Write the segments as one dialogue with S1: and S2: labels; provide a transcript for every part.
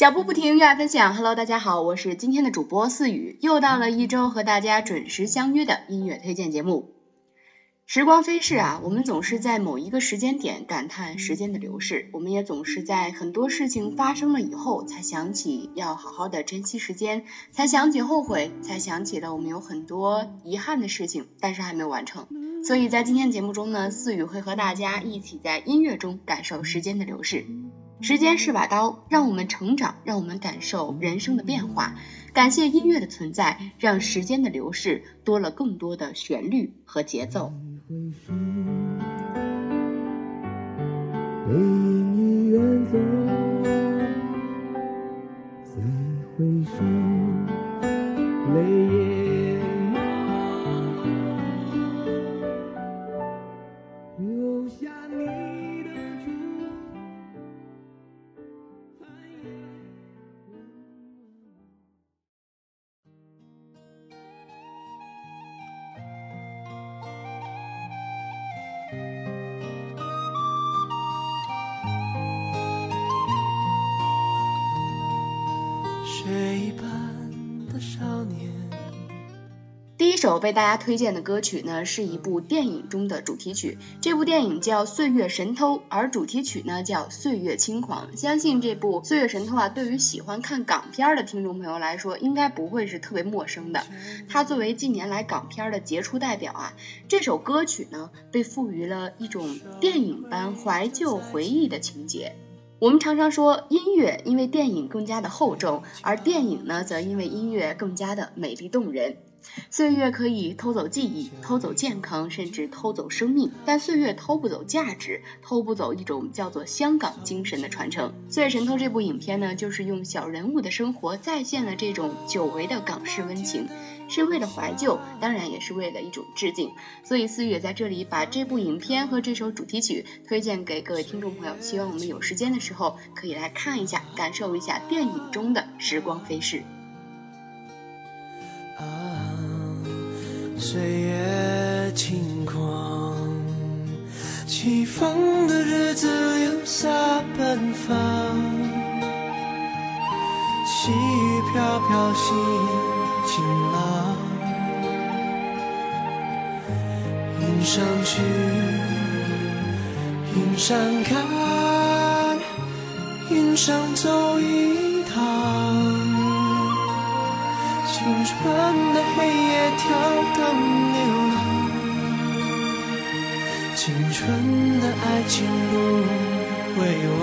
S1: 脚步不停，热爱分享。Hello，大家好，我是今天的主播四雨，又到了一周和大家准时相约的音乐推荐节目。时光飞逝啊，我们总是在某一个时间点感叹时间的流逝，我们也总是在很多事情发生了以后才想起要好好的珍惜时间，才想起后悔，才想起了我们有很多遗憾的事情，但是还没有完成。所以在今天节目中呢，四雨会和大家一起在音乐中感受时间的流逝。时间是把刀，让我们成长，让我们感受人生的变化。感谢音乐的存在，让时间的流逝多了更多的旋律和节奏。第一首被大家推荐的歌曲呢，是一部电影中的主题曲。这部电影叫《岁月神偷》，而主题曲呢叫《岁月轻狂》。相信这部《岁月神偷》啊，对于喜欢看港片的听众朋友来说，应该不会是特别陌生的。它作为近年来港片的杰出代表啊，这首歌曲呢，被赋予了一种电影般怀旧回忆的情节。我们常常说，音乐因为电影更加的厚重，而电影呢，则因为音乐更加的美丽动人。岁月可以偷走记忆，偷走健康，甚至偷走生命，但岁月偷不走价值，偷不走一种叫做香港精神的传承。《岁月神偷》这部影片呢，就是用小人物的生活再现了这种久违的港式温情，是为了怀旧，当然也是为了一种致敬。所以四月在这里把这部影片和这首主题曲推荐给各位听众朋友，希望我们有时间的时候可以来看一下，感受一下电影中的时光飞逝。
S2: 岁月轻狂，起风的日子留下奔放，细雨飘飘心晴朗，云上去，云上看，云上走一趟。青春的黑夜跳动流浪，青春的爱情不会忘，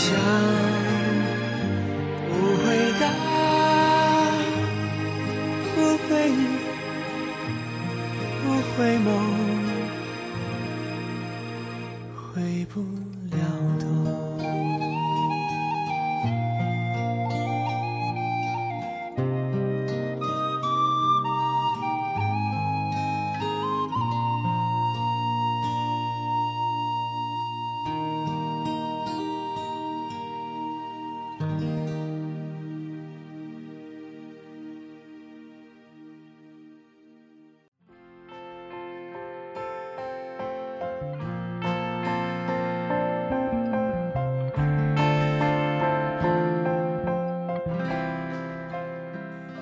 S2: 想不回答，不回忆，不回眸。回不了头。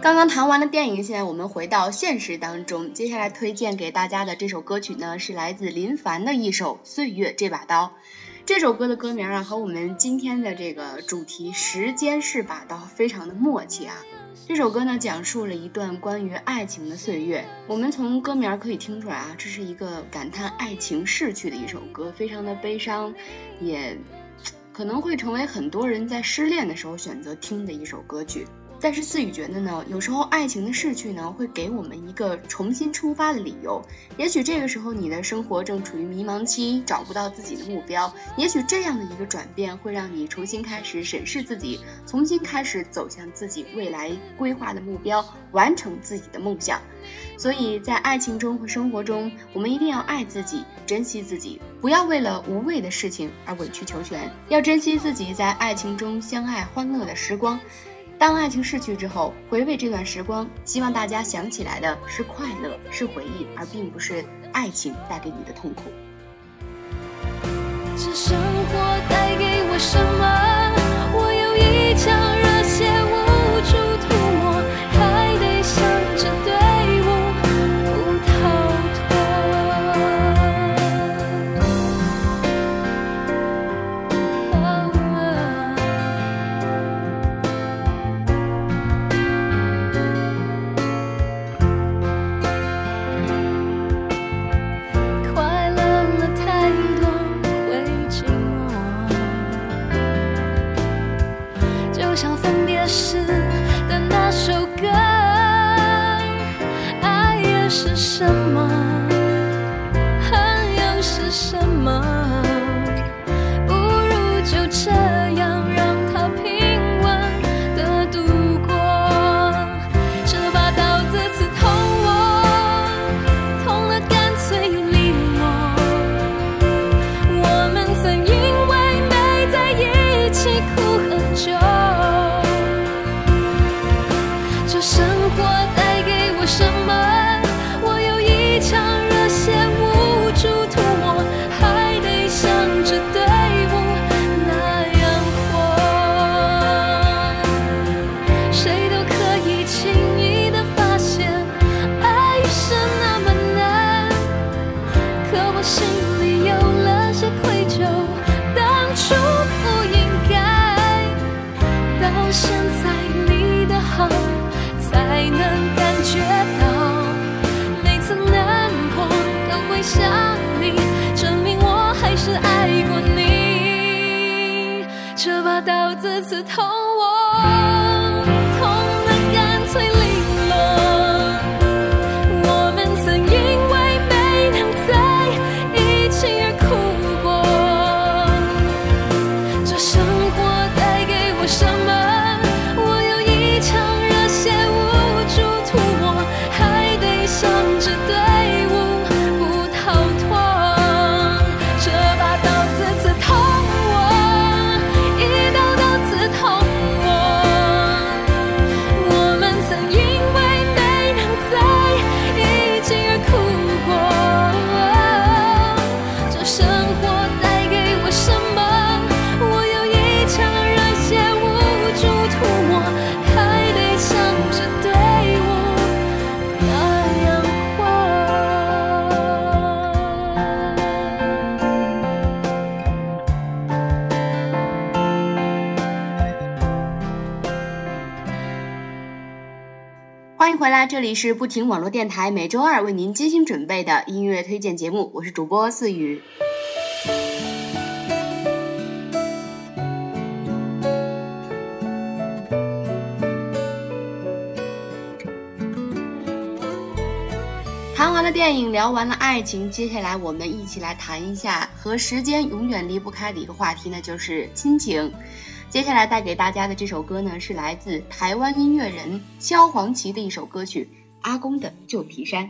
S1: 刚刚谈完了电影，现在我们回到现实当中。接下来推荐给大家的这首歌曲呢，是来自林凡的一首《岁月这把刀》。这首歌的歌名啊，和我们今天的这个主题“时间是把刀”非常的默契啊。这首歌呢，讲述了一段关于爱情的岁月。我们从歌名可以听出来啊，这是一个感叹爱情逝去的一首歌，非常的悲伤，也可能会成为很多人在失恋的时候选择听的一首歌曲。但是思雨觉得呢，有时候爱情的逝去呢，会给我们一个重新出发的理由。也许这个时候你的生活正处于迷茫期，找不到自己的目标。也许这样的一个转变会让你重新开始审视自己，重新开始走向自己未来规划的目标，完成自己的梦想。所以在爱情中和生活中，我们一定要爱自己，珍惜自己，不要为了无谓的事情而委曲求全。要珍惜自己在爱情中相爱欢乐的时光。当爱情逝去之后，回味这段时光，希望大家想起来的是快乐，是回忆，而并不是爱情带给你的痛苦。
S3: 这生活带给我什么？那，这里是不
S1: 停网络电台，每周二为您精心准备的音乐推荐节目，我是主播思雨。谈完了电影，聊完了爱情，接下来我们一起来谈一下和时间永远离不开的一个话题那，就是亲情。接下来带给大家的这首歌呢，是来自台湾音乐人萧煌奇的一首歌曲《阿公的旧皮衫》。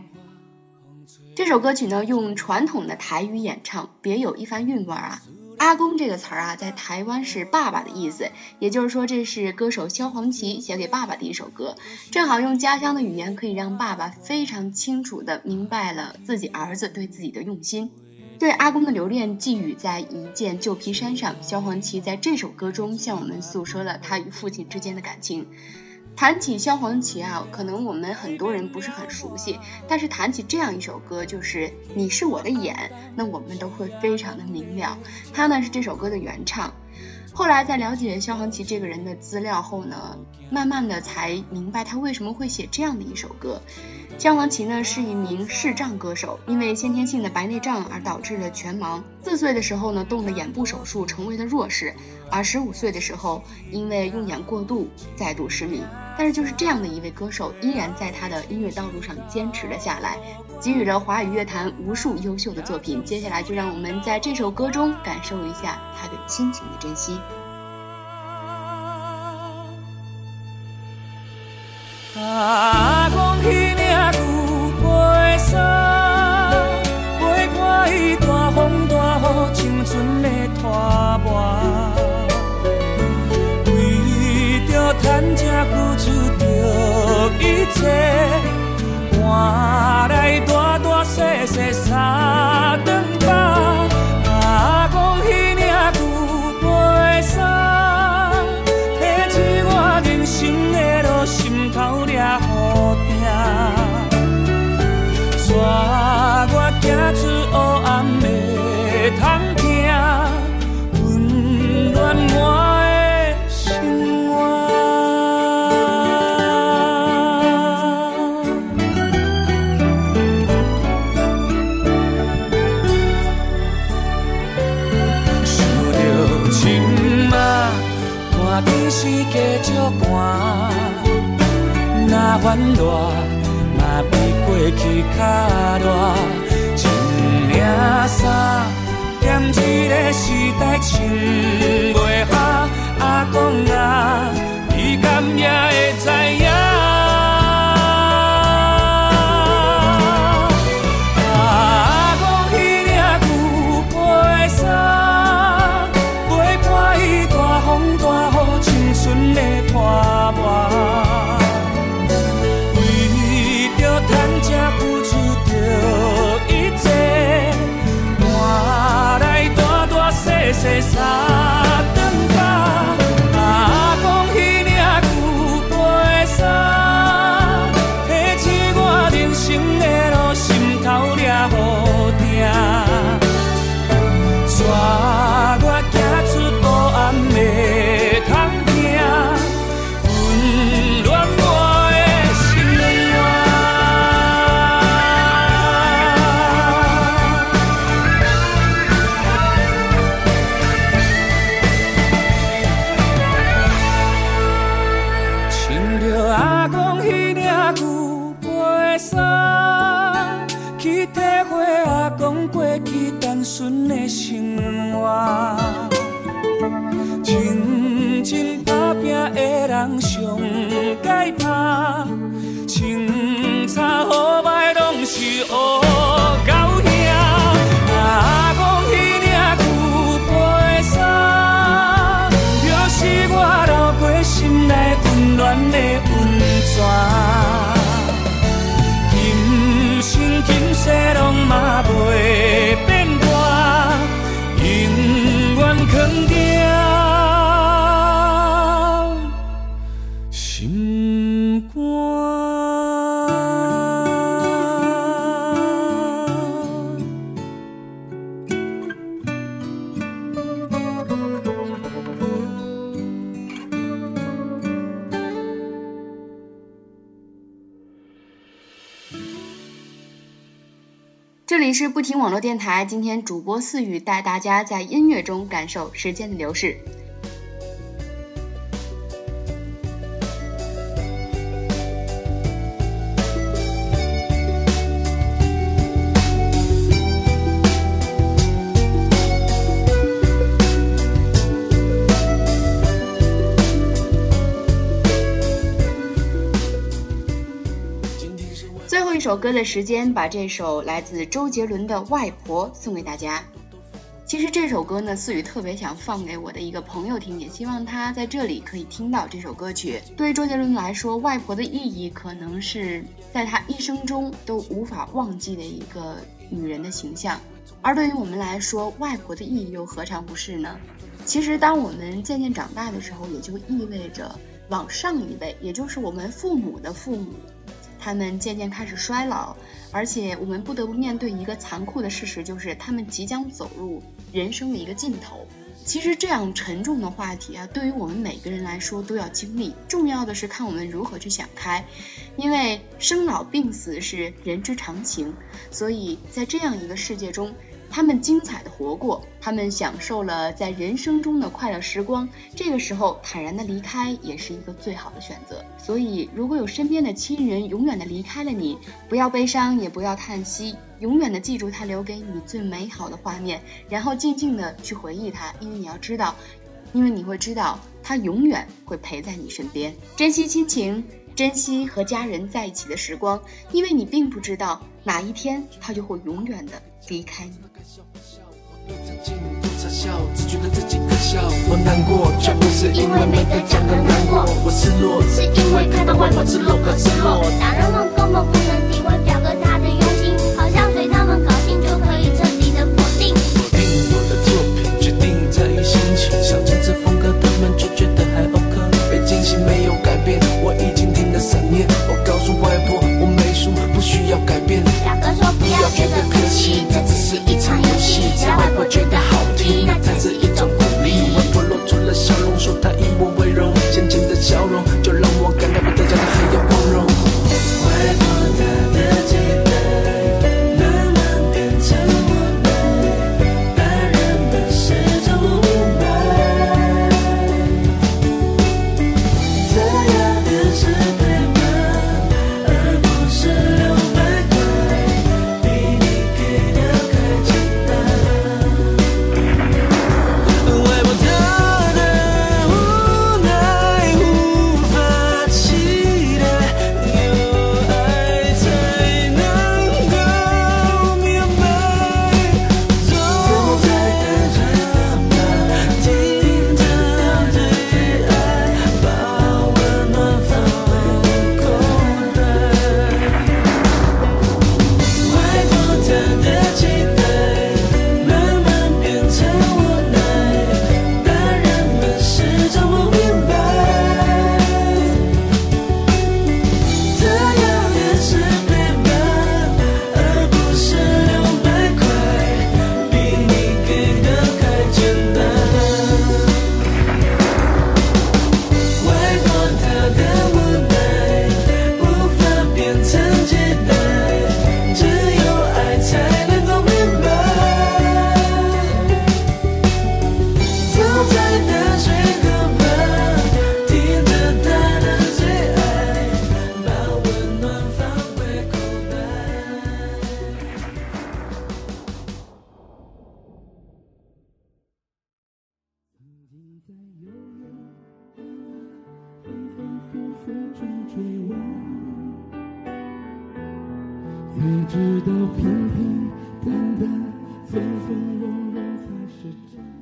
S1: 这首歌曲呢，用传统的台语演唱，别有一番韵味啊。阿公这个词儿啊，在台湾是爸爸的意思，也就是说，这是歌手萧煌奇写给爸爸的一首歌，正好用家乡的语言，可以让爸爸非常清楚的明白了自己儿子对自己的用心。对阿公的留恋寄予在一件旧皮衫上，萧煌奇在这首歌中向我们诉说了他与父亲之间的感情。谈起萧煌奇啊，可能我们很多人不是很熟悉，但是谈起这样一首歌，就是你是我的眼，那我们都会非常的明了。他呢是这首歌的原唱。后来在了解萧煌奇这个人的资料后呢，慢慢的才明白他为什么会写这样的一首歌。萧煌奇呢是一名视障歌手，因为先天性的白内障而导致了全盲。四岁的时候呢动了眼部手术，成为了弱视，而十五岁的时候因为用眼过度再度失明。但是就是这样的一位歌手，依然在他的音乐道路上坚持了下来，给予了华语乐坛无数优秀的作品。接下来就让我们在这首歌中感受一下他对亲情的珍惜。
S4: 通行，温暖我的生活。想着亲妈，看电视加足寒，若烦恼，嘛比过去较热。一领衫，一个时代穿上解拍，清差好歹拢是乌狗兄。阿公迄领旧皮衫，就是我流过心内温暖的温泉。今生今世拢嘛
S1: 这里是不停网络电台，今天主播四雨带大家在音乐中感受时间的流逝。一首歌的时间，把这首来自周杰伦的《外婆》送给大家。其实这首歌呢，思雨特别想放给我的一个朋友听，也希望他在这里可以听到这首歌曲。对于周杰伦来说，外婆的意义可能是在他一生中都无法忘记的一个女人的形象。而对于我们来说，外婆的意义又何尝不是呢？其实，当我们渐渐长大的时候，也就意味着往上一辈，也就是我们父母的父母，他们渐渐开始衰老，而且我们不得不面对一个残酷的事实，就是他们即将走入人生的一个尽头。其实这样沉重的话题啊，对于我们每个人来说都要经历。重要的是看我们如何去想开，因为生老病死是人之常情。所以在这样一个世界中。他们精彩的活过，他们享受了在人生中的快乐时光。这个时候坦然的离开也是一个最好的选择。所以，如果有身边的亲人永远的离开了你，不要悲伤，也不要叹息，永远的记住他留给你最美好的画面，然后静静的去回忆他。因为你要知道，因为你会知道他永远会陪在你身边。珍惜亲情，珍惜和家人在一起的时光，因为你并不知道哪一天他就会永远的离开你。
S2: 只觉得自己可笑。我难过，却不是因为没得奖而难过。我失落，是因为看到外婆人们根本不能我觉得好。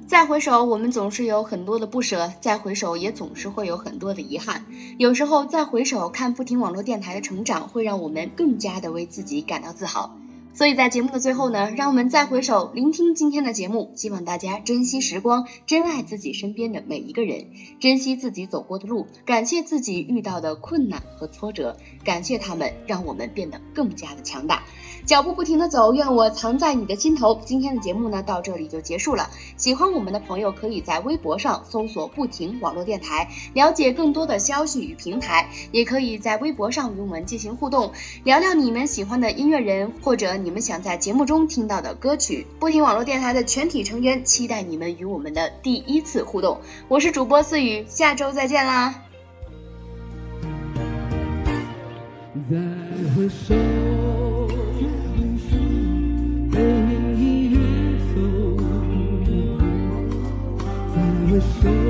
S1: 再回首，我们总是有很多的不舍；再回首，也总是会有很多的遗憾。有时候，再回首看不停网络电台的成长，会让我们更加的为自己感到自豪。所以在节目的最后呢，让我们再回首，聆听今天的节目。希望大家珍惜时光，珍爱自己身边的每一个人，珍惜自己走过的路，感谢自己遇到的困难和挫折，感谢他们，让我们变得更加的强大。脚步不停的走，愿我藏在你的心头。今天的节目呢，到这里就结束了。喜欢我们的朋友，可以在微博上搜索“不停网络电台”，了解更多的消息与平台。也可以在微博上与我们进行互动，聊聊你们喜欢的音乐人，或者你们想在节目中听到的歌曲。不停网络电台的全体成员期待你们与我们的第一次互动。我是主播思雨，下周再见啦！
S5: 再回首，影已远走。再回首，